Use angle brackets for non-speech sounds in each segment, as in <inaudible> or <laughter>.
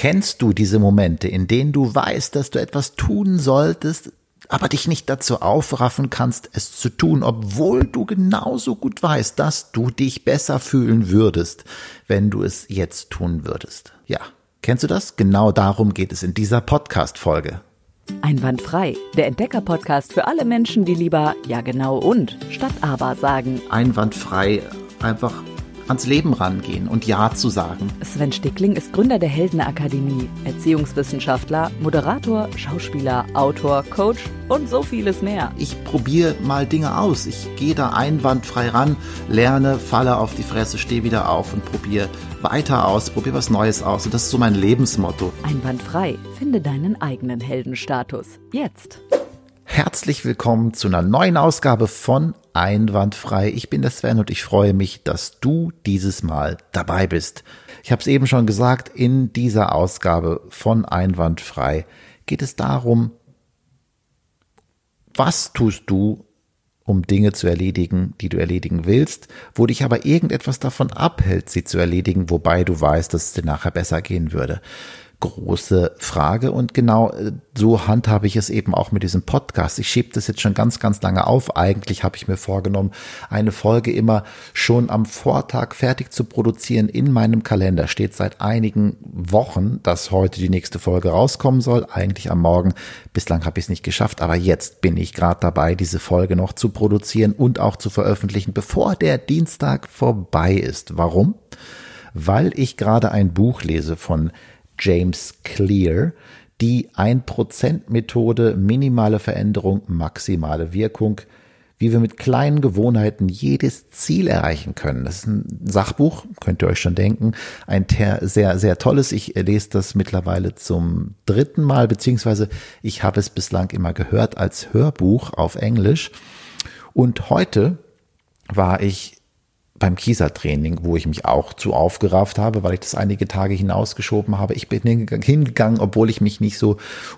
Kennst du diese Momente, in denen du weißt, dass du etwas tun solltest, aber dich nicht dazu aufraffen kannst, es zu tun, obwohl du genauso gut weißt, dass du dich besser fühlen würdest, wenn du es jetzt tun würdest? Ja, kennst du das? Genau darum geht es in dieser Podcast-Folge. Einwandfrei, der Entdecker-Podcast für alle Menschen, die lieber ja genau und statt aber sagen. Einwandfrei, einfach ans Leben rangehen und Ja zu sagen. Sven Stickling ist Gründer der Heldenakademie, Erziehungswissenschaftler, Moderator, Schauspieler, Autor, Coach und so vieles mehr. Ich probiere mal Dinge aus. Ich gehe da einwandfrei ran, lerne, falle auf die Fresse, stehe wieder auf und probiere weiter aus, probiere was Neues aus. Und das ist so mein Lebensmotto. Einwandfrei. Finde deinen eigenen Heldenstatus. Jetzt. Herzlich willkommen zu einer neuen Ausgabe von Einwandfrei. Ich bin der Sven und ich freue mich, dass du dieses Mal dabei bist. Ich habe es eben schon gesagt, in dieser Ausgabe von Einwandfrei geht es darum, was tust du, um Dinge zu erledigen, die du erledigen willst, wo dich aber irgendetwas davon abhält, sie zu erledigen, wobei du weißt, dass es dir nachher besser gehen würde große Frage. Und genau äh, so handhabe ich es eben auch mit diesem Podcast. Ich schiebe das jetzt schon ganz, ganz lange auf. Eigentlich habe ich mir vorgenommen, eine Folge immer schon am Vortag fertig zu produzieren in meinem Kalender. Steht seit einigen Wochen, dass heute die nächste Folge rauskommen soll. Eigentlich am Morgen. Bislang habe ich es nicht geschafft, aber jetzt bin ich gerade dabei, diese Folge noch zu produzieren und auch zu veröffentlichen, bevor der Dienstag vorbei ist. Warum? Weil ich gerade ein Buch lese von James Clear, die 1%-Methode, minimale Veränderung, maximale Wirkung, wie wir mit kleinen Gewohnheiten jedes Ziel erreichen können. Das ist ein Sachbuch, könnt ihr euch schon denken, ein sehr, sehr tolles. Ich lese das mittlerweile zum dritten Mal, beziehungsweise ich habe es bislang immer gehört als Hörbuch auf Englisch. Und heute war ich beim Kieser-Training, wo ich mich auch zu aufgerafft habe, weil ich das einige Tage hinausgeschoben habe. Ich bin hingegangen, obwohl ich mich nicht so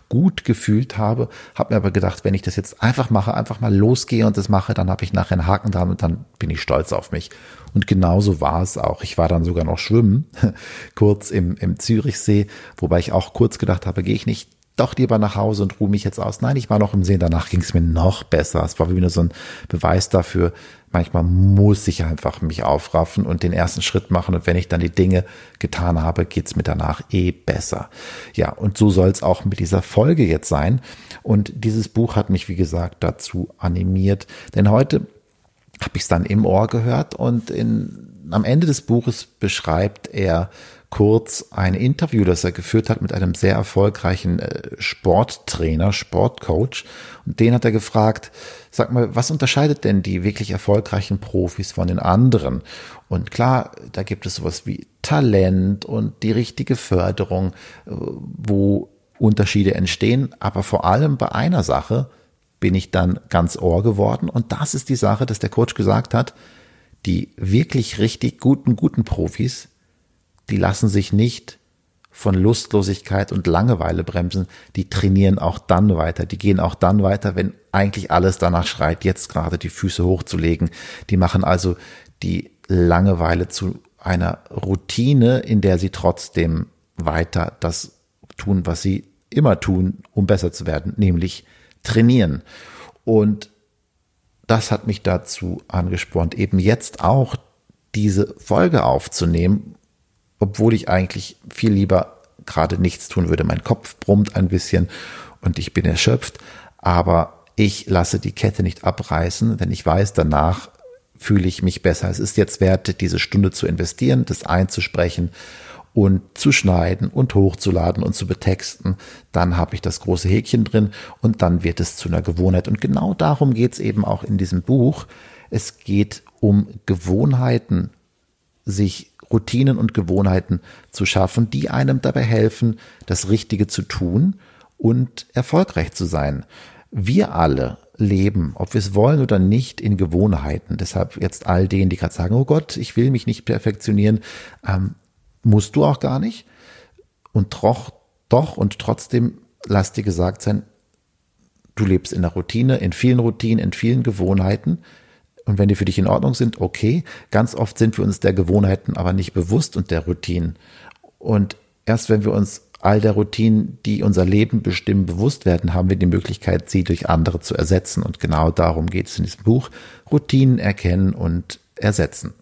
gut gefühlt habe, habe mir aber gedacht, wenn ich das jetzt einfach mache, einfach mal losgehe und das mache, dann habe ich nachher einen Haken dran und dann bin ich stolz auf mich. Und genauso war es auch. Ich war dann sogar noch schwimmen, <laughs> kurz im, im Zürichsee, wobei ich auch kurz gedacht habe, gehe ich nicht doch lieber nach Hause und ruhe mich jetzt aus. Nein, ich war noch im See, danach ging es mir noch besser. Es war wie nur so ein Beweis dafür, manchmal muss ich einfach mich aufraffen und den ersten Schritt machen. Und wenn ich dann die Dinge getan habe, geht's mir danach eh besser. Ja, und so soll es auch mit dieser Folge jetzt sein. Und dieses Buch hat mich, wie gesagt, dazu animiert. Denn heute habe ich es dann im Ohr gehört und in, am Ende des Buches beschreibt er kurz ein Interview, das er geführt hat mit einem sehr erfolgreichen äh, Sporttrainer, Sportcoach. Und den hat er gefragt, sag mal, was unterscheidet denn die wirklich erfolgreichen Profis von den anderen? Und klar, da gibt es sowas wie Talent und die richtige Förderung, äh, wo Unterschiede entstehen. Aber vor allem bei einer Sache bin ich dann ganz ohr geworden. Und das ist die Sache, dass der Coach gesagt hat, die wirklich richtig guten, guten Profis, die lassen sich nicht von Lustlosigkeit und Langeweile bremsen, die trainieren auch dann weiter, die gehen auch dann weiter, wenn eigentlich alles danach schreit, jetzt gerade die Füße hochzulegen. Die machen also die Langeweile zu einer Routine, in der sie trotzdem weiter das tun, was sie immer tun, um besser zu werden, nämlich trainieren. Und das hat mich dazu angespornt, eben jetzt auch diese Folge aufzunehmen, obwohl ich eigentlich viel lieber gerade nichts tun würde. Mein Kopf brummt ein bisschen und ich bin erschöpft, aber ich lasse die Kette nicht abreißen, denn ich weiß, danach fühle ich mich besser. Es ist jetzt wert, diese Stunde zu investieren, das einzusprechen und zu schneiden und hochzuladen und zu betexten. Dann habe ich das große Häkchen drin und dann wird es zu einer Gewohnheit. Und genau darum geht es eben auch in diesem Buch. Es geht um Gewohnheiten, sich Routinen und Gewohnheiten zu schaffen, die einem dabei helfen, das Richtige zu tun und erfolgreich zu sein. Wir alle leben, ob wir es wollen oder nicht, in Gewohnheiten. Deshalb jetzt all denen, die gerade sagen, oh Gott, ich will mich nicht perfektionieren, ähm, musst du auch gar nicht. Und doch, doch und trotzdem lass dir gesagt sein, du lebst in der Routine, in vielen Routinen, in vielen Gewohnheiten, und wenn die für dich in Ordnung sind, okay. Ganz oft sind wir uns der Gewohnheiten aber nicht bewusst und der Routinen. Und erst wenn wir uns all der Routinen, die unser Leben bestimmen, bewusst werden, haben wir die Möglichkeit, sie durch andere zu ersetzen. Und genau darum geht es in diesem Buch. Routinen erkennen und ersetzen.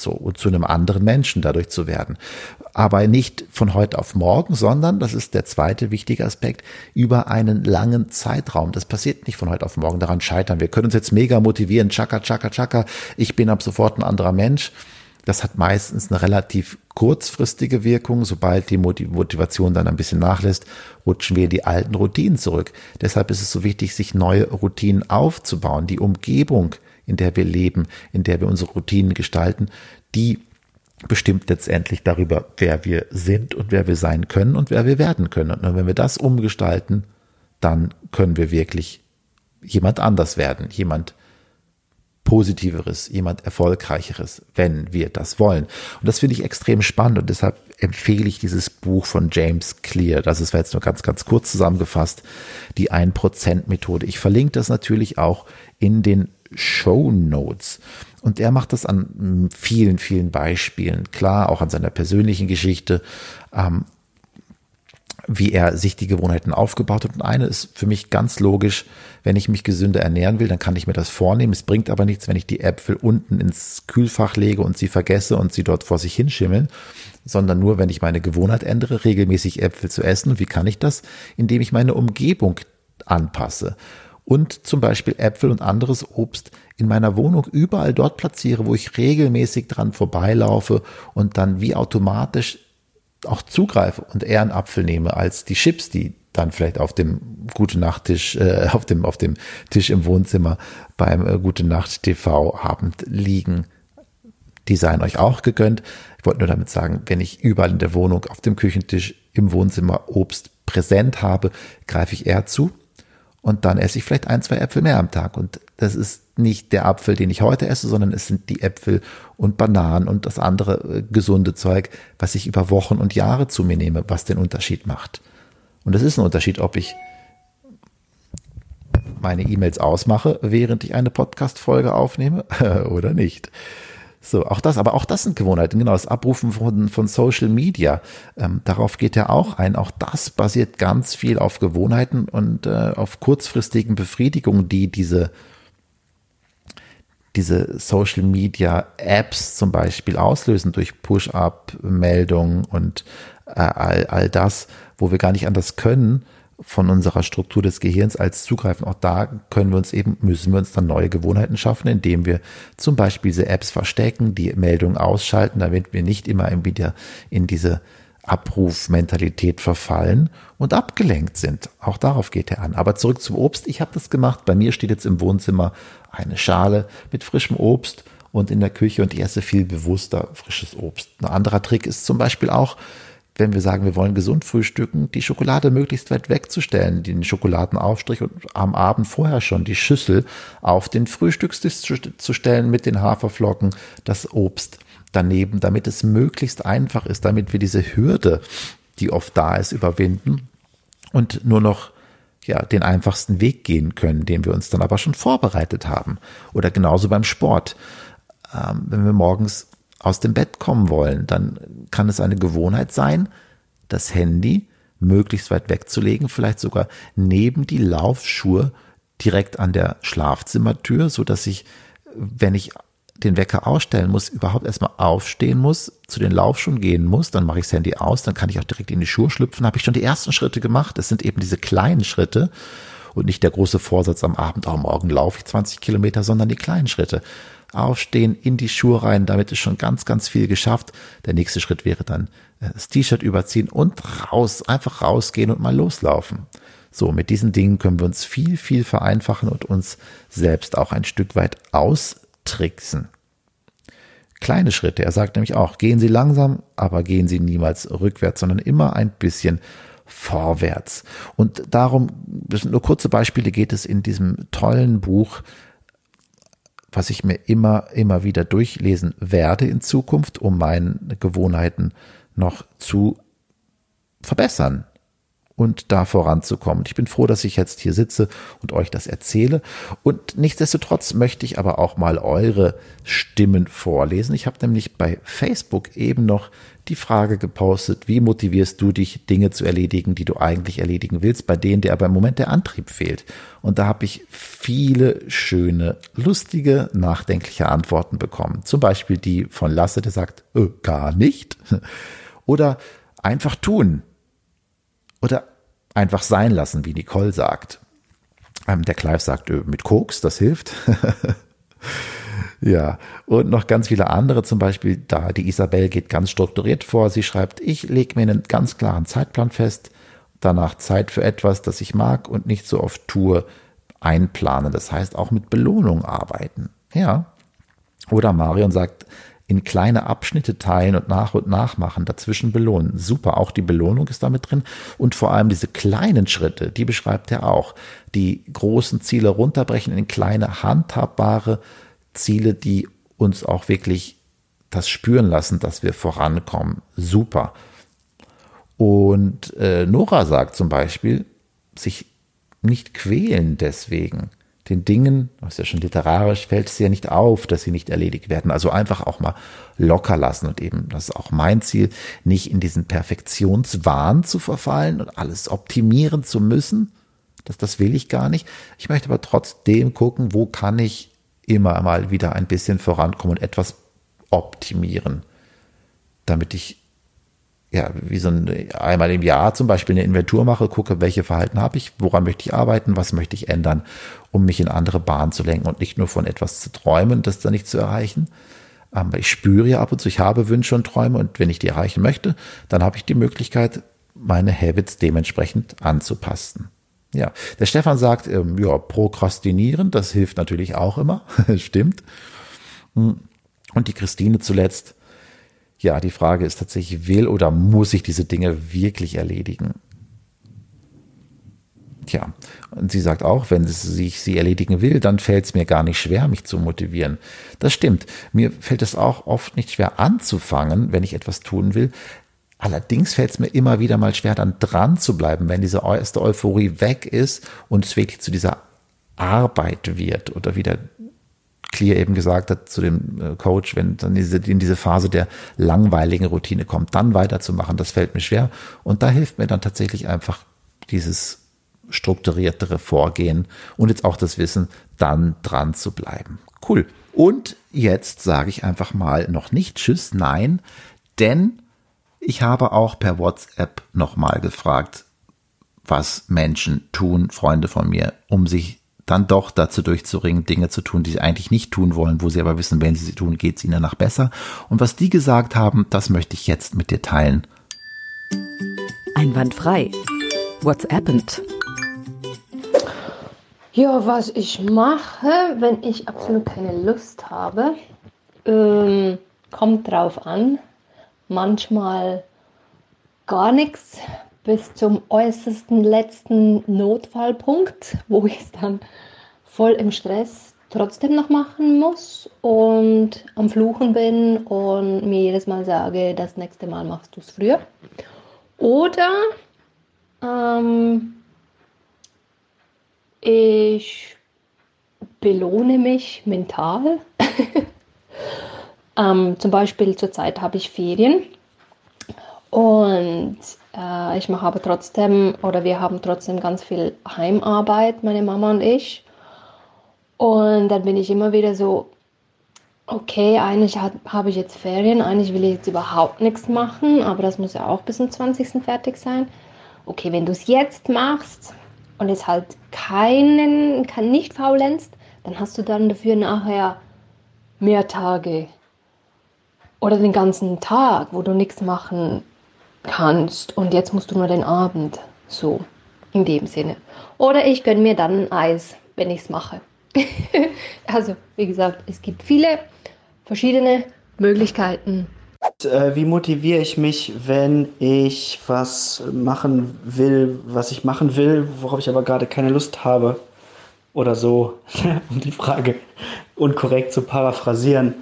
So, und zu einem anderen Menschen dadurch zu werden. Aber nicht von heute auf morgen, sondern, das ist der zweite wichtige Aspekt, über einen langen Zeitraum. Das passiert nicht von heute auf morgen, daran scheitern. Wir können uns jetzt mega motivieren, tschakka, tschakka, tschakka, ich bin ab sofort ein anderer Mensch. Das hat meistens eine relativ kurzfristige Wirkung. Sobald die Motivation dann ein bisschen nachlässt, rutschen wir die alten Routinen zurück. Deshalb ist es so wichtig, sich neue Routinen aufzubauen. Die Umgebung, in der wir leben, in der wir unsere Routinen gestalten, die bestimmt letztendlich darüber, wer wir sind und wer wir sein können und wer wir werden können. Und wenn wir das umgestalten, dann können wir wirklich jemand anders werden, jemand Positiveres, jemand Erfolgreicheres, wenn wir das wollen. Und das finde ich extrem spannend und deshalb empfehle ich dieses Buch von James Clear. Das ist jetzt nur ganz, ganz kurz zusammengefasst, die 1%-Methode. Ich verlinke das natürlich auch in den Show Notes. Und er macht das an vielen, vielen Beispielen. Klar, auch an seiner persönlichen Geschichte. Ähm, wie er sich die Gewohnheiten aufgebaut hat. Und eine ist für mich ganz logisch, wenn ich mich gesünder ernähren will, dann kann ich mir das vornehmen. Es bringt aber nichts, wenn ich die Äpfel unten ins Kühlfach lege und sie vergesse und sie dort vor sich hinschimmeln, sondern nur, wenn ich meine Gewohnheit ändere, regelmäßig Äpfel zu essen. Und wie kann ich das? Indem ich meine Umgebung anpasse und zum Beispiel Äpfel und anderes Obst in meiner Wohnung überall dort platziere, wo ich regelmäßig dran vorbeilaufe und dann wie automatisch auch zugreife und eher einen Apfel nehme als die Chips, die dann vielleicht auf dem Gute Nachttisch, äh, auf dem auf dem Tisch im Wohnzimmer beim äh, Gute Nacht TV Abend liegen. Die seien euch auch gegönnt. Ich wollte nur damit sagen, wenn ich überall in der Wohnung, auf dem Küchentisch, im Wohnzimmer Obst präsent habe, greife ich eher zu und dann esse ich vielleicht ein, zwei Äpfel mehr am Tag. Und das ist nicht der Apfel, den ich heute esse, sondern es sind die Äpfel und Bananen und das andere äh, gesunde Zeug, was ich über Wochen und Jahre zu mir nehme, was den Unterschied macht. Und es ist ein Unterschied, ob ich meine E-Mails ausmache, während ich eine Podcast-Folge aufnehme <laughs> oder nicht. So, auch das, aber auch das sind Gewohnheiten, genau, das Abrufen von, von Social Media, ähm, darauf geht er auch ein. Auch das basiert ganz viel auf Gewohnheiten und äh, auf kurzfristigen Befriedigungen, die diese, diese Social Media Apps zum Beispiel auslösen durch Push-Up-Meldungen und äh, all, all das, wo wir gar nicht anders können, von unserer Struktur des Gehirns als zugreifen. Auch da können wir uns eben, müssen wir uns dann neue Gewohnheiten schaffen, indem wir zum Beispiel diese Apps verstecken, die Meldungen ausschalten, damit wir nicht immer wieder in diese Abrufmentalität verfallen und abgelenkt sind. Auch darauf geht er an. Aber zurück zum Obst. Ich habe das gemacht. Bei mir steht jetzt im Wohnzimmer eine Schale mit frischem Obst und in der Küche und ich esse viel bewusster frisches Obst. Ein anderer Trick ist zum Beispiel auch, wenn wir sagen, wir wollen gesund frühstücken, die Schokolade möglichst weit wegzustellen, den Schokoladenaufstrich und am Abend vorher schon die Schüssel auf den Frühstückstisch zu stellen mit den Haferflocken, das Obst daneben, damit es möglichst einfach ist, damit wir diese Hürde, die oft da ist, überwinden und nur noch ja, den einfachsten Weg gehen können, den wir uns dann aber schon vorbereitet haben. Oder genauso beim Sport. Ähm, wenn wir morgens aus dem Bett kommen wollen, dann kann es eine Gewohnheit sein, das Handy möglichst weit wegzulegen, vielleicht sogar neben die Laufschuhe direkt an der Schlafzimmertür, so dass ich, wenn ich den Wecker ausstellen muss, überhaupt erstmal aufstehen muss, zu den Laufschuhen gehen muss, dann mache ich das Handy aus, dann kann ich auch direkt in die Schuhe schlüpfen, habe ich schon die ersten Schritte gemacht. Es sind eben diese kleinen Schritte und nicht der große Vorsatz am Abend, oh, morgen laufe ich 20 Kilometer, sondern die kleinen Schritte aufstehen, in die Schuhe rein, damit ist schon ganz, ganz viel geschafft. Der nächste Schritt wäre dann äh, das T-Shirt überziehen und raus, einfach rausgehen und mal loslaufen. So, mit diesen Dingen können wir uns viel, viel vereinfachen und uns selbst auch ein Stück weit austricksen. Kleine Schritte, er sagt nämlich auch, gehen Sie langsam, aber gehen Sie niemals rückwärts, sondern immer ein bisschen vorwärts. Und darum, das sind nur kurze Beispiele, geht es in diesem tollen Buch was ich mir immer, immer wieder durchlesen werde in Zukunft, um meine Gewohnheiten noch zu verbessern und da voranzukommen. Ich bin froh, dass ich jetzt hier sitze und euch das erzähle. Und nichtsdestotrotz möchte ich aber auch mal eure Stimmen vorlesen. Ich habe nämlich bei Facebook eben noch die Frage gepostet, wie motivierst du dich, Dinge zu erledigen, die du eigentlich erledigen willst, bei denen dir aber im Moment der Antrieb fehlt. Und da habe ich viele schöne, lustige, nachdenkliche Antworten bekommen. Zum Beispiel die von Lasse, der sagt, äh, gar nicht. <laughs> Oder einfach tun. Oder einfach sein lassen, wie Nicole sagt. Ähm, der Clive sagt, äh, mit Koks, das hilft. <laughs> ja, und noch ganz viele andere, zum Beispiel da, die Isabel geht ganz strukturiert vor. Sie schreibt, ich lege mir einen ganz klaren Zeitplan fest, danach Zeit für etwas, das ich mag und nicht so oft tue, einplanen. Das heißt auch mit Belohnung arbeiten. Ja. Oder Marion sagt, in kleine Abschnitte teilen und nach und nach machen, dazwischen belohnen. Super, auch die Belohnung ist damit drin. Und vor allem diese kleinen Schritte, die beschreibt er auch. Die großen Ziele runterbrechen in kleine, handhabbare Ziele, die uns auch wirklich das spüren lassen, dass wir vorankommen. Super. Und äh, Nora sagt zum Beispiel, sich nicht quälen deswegen den Dingen, das ist ja schon literarisch, fällt es ja nicht auf, dass sie nicht erledigt werden. Also einfach auch mal locker lassen und eben, das ist auch mein Ziel, nicht in diesen Perfektionswahn zu verfallen und alles optimieren zu müssen. Das, das will ich gar nicht. Ich möchte aber trotzdem gucken, wo kann ich immer mal wieder ein bisschen vorankommen und etwas optimieren, damit ich ja, wie so ein, einmal im Jahr zum Beispiel eine Inventur mache, gucke, welche Verhalten habe ich, woran möchte ich arbeiten, was möchte ich ändern, um mich in andere Bahnen zu lenken und nicht nur von etwas zu träumen, das da nicht zu erreichen. Aber ich spüre ja ab und zu, ich habe Wünsche und Träume und wenn ich die erreichen möchte, dann habe ich die Möglichkeit, meine Habits dementsprechend anzupassen. Ja, der Stefan sagt, ähm, ja, prokrastinieren, das hilft natürlich auch immer, <laughs> stimmt. Und die Christine zuletzt, ja, die Frage ist tatsächlich, will oder muss ich diese Dinge wirklich erledigen? Tja, und sie sagt auch, wenn ich sie erledigen will, dann fällt es mir gar nicht schwer, mich zu motivieren. Das stimmt. Mir fällt es auch oft nicht schwer anzufangen, wenn ich etwas tun will. Allerdings fällt es mir immer wieder mal schwer, dann dran zu bleiben, wenn diese erste Euphorie weg ist und es wirklich zu dieser Arbeit wird oder wieder Clear eben gesagt hat zu dem äh, Coach, wenn dann diese, in diese Phase der langweiligen Routine kommt, dann weiterzumachen, das fällt mir schwer. Und da hilft mir dann tatsächlich einfach dieses strukturiertere Vorgehen und jetzt auch das Wissen, dann dran zu bleiben. Cool. Und jetzt sage ich einfach mal noch nicht Tschüss, nein, denn ich habe auch per WhatsApp nochmal gefragt, was Menschen tun, Freunde von mir, um sich dann doch dazu durchzuringen, Dinge zu tun, die sie eigentlich nicht tun wollen, wo sie aber wissen, wenn sie sie tun, geht es ihnen danach besser. Und was die gesagt haben, das möchte ich jetzt mit dir teilen. Einwandfrei. What's happened? Ja, was ich mache, wenn ich absolut keine Lust habe, ähm, kommt drauf an. Manchmal gar nichts, bis zum äußersten letzten Notfallpunkt, <laughs> wo ich es dann voll im Stress trotzdem noch machen muss und am Fluchen bin und mir jedes Mal sage, das nächste Mal machst du es früher. Oder ähm, ich belohne mich mental. <laughs> ähm, zum Beispiel zurzeit habe ich Ferien und äh, ich mache aber trotzdem, oder wir haben trotzdem ganz viel Heimarbeit, meine Mama und ich. Und dann bin ich immer wieder so, okay, eigentlich habe ich jetzt Ferien, eigentlich will ich jetzt überhaupt nichts machen, aber das muss ja auch bis zum 20. fertig sein. Okay, wenn du es jetzt machst und es halt keinen, kann nicht faulenzt, dann hast du dann dafür nachher mehr Tage oder den ganzen Tag, wo du nichts machen kannst und jetzt musst du nur den Abend. So, in dem Sinne. Oder ich gönne mir dann ein Eis, wenn ich es mache. <laughs> also, wie gesagt, es gibt viele verschiedene Möglichkeiten. Äh, wie motiviere ich mich, wenn ich was machen will, was ich machen will, worauf ich aber gerade keine Lust habe? Oder so, <laughs> um die Frage unkorrekt zu paraphrasieren.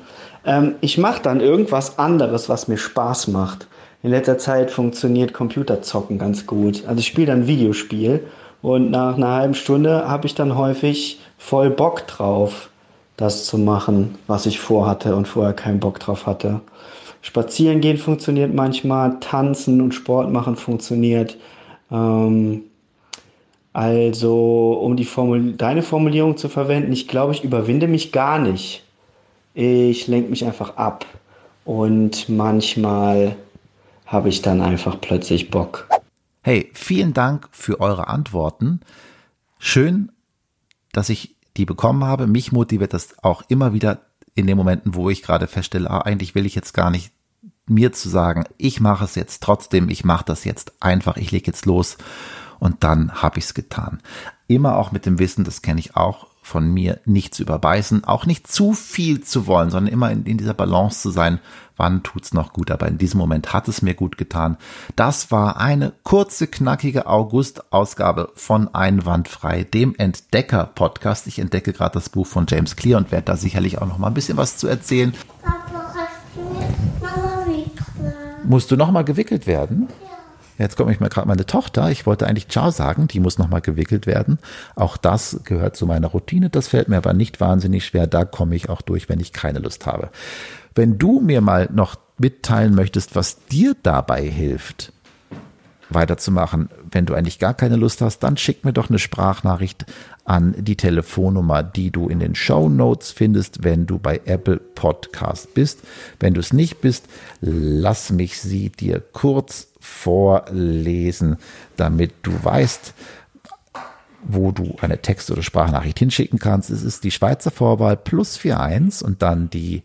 Ähm, ich mache dann irgendwas anderes, was mir Spaß macht. in letzter Zeit funktioniert Computerzocken ganz gut. Also ich spiele dann ein Videospiel und nach einer halben Stunde habe ich dann häufig voll Bock drauf, das zu machen, was ich vorhatte und vorher keinen Bock drauf hatte. Spazieren gehen funktioniert manchmal, tanzen und Sport machen funktioniert. Ähm, also, um die Formul deine Formulierung zu verwenden, ich glaube, ich überwinde mich gar nicht. Ich lenke mich einfach ab. Und manchmal habe ich dann einfach plötzlich Bock. Hey, vielen Dank für eure Antworten. Schön, dass ich die bekommen habe. Mich motiviert das auch immer wieder in den Momenten, wo ich gerade feststelle, ah, eigentlich will ich jetzt gar nicht mir zu sagen, ich mache es jetzt trotzdem, ich mache das jetzt einfach, ich lege jetzt los und dann habe ich es getan. Immer auch mit dem Wissen, das kenne ich auch von mir, nicht zu überbeißen, auch nicht zu viel zu wollen, sondern immer in, in dieser Balance zu sein, wann tut's noch gut. Aber in diesem Moment hat es mir gut getan. Das war eine kurze, knackige August-Ausgabe von Einwandfrei, dem Entdecker-Podcast. Ich entdecke gerade das Buch von James Clear und werde da sicherlich auch noch mal ein bisschen was zu erzählen. Papa, hast du mir Musst du noch mal gewickelt werden? Ja. Jetzt kommt mich mal gerade meine Tochter. Ich wollte eigentlich Ciao sagen. Die muss nochmal gewickelt werden. Auch das gehört zu meiner Routine. Das fällt mir aber nicht wahnsinnig schwer. Da komme ich auch durch, wenn ich keine Lust habe. Wenn du mir mal noch mitteilen möchtest, was dir dabei hilft, weiterzumachen, wenn du eigentlich gar keine Lust hast, dann schick mir doch eine Sprachnachricht an die Telefonnummer, die du in den Show Notes findest, wenn du bei Apple Podcast bist. Wenn du es nicht bist, lass mich sie dir kurz vorlesen, damit du weißt, wo du eine Text- oder Sprachnachricht hinschicken kannst. Es ist die Schweizer Vorwahl plus 41 und dann die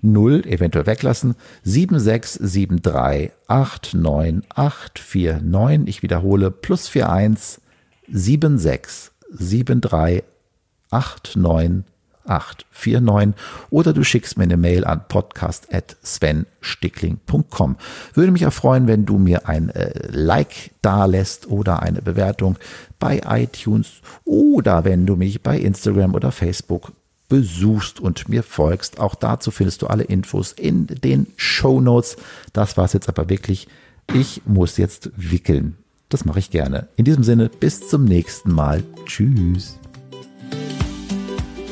0 eventuell weglassen 767389849. Ich wiederhole plus 41 767389 849 oder du schickst mir eine Mail an podcast.svenstickling.com. Würde mich auch freuen, wenn du mir ein äh, Like da lässt oder eine Bewertung bei iTunes oder wenn du mich bei Instagram oder Facebook besuchst und mir folgst. Auch dazu findest du alle Infos in den Show Notes. Das war's jetzt aber wirklich. Ich muss jetzt wickeln. Das mache ich gerne. In diesem Sinne, bis zum nächsten Mal. Tschüss.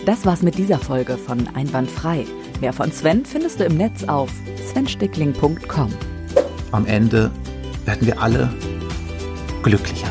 Das war's mit dieser Folge von Einwandfrei. Mehr von Sven findest du im Netz auf svenstickling.com. Am Ende werden wir alle glücklicher.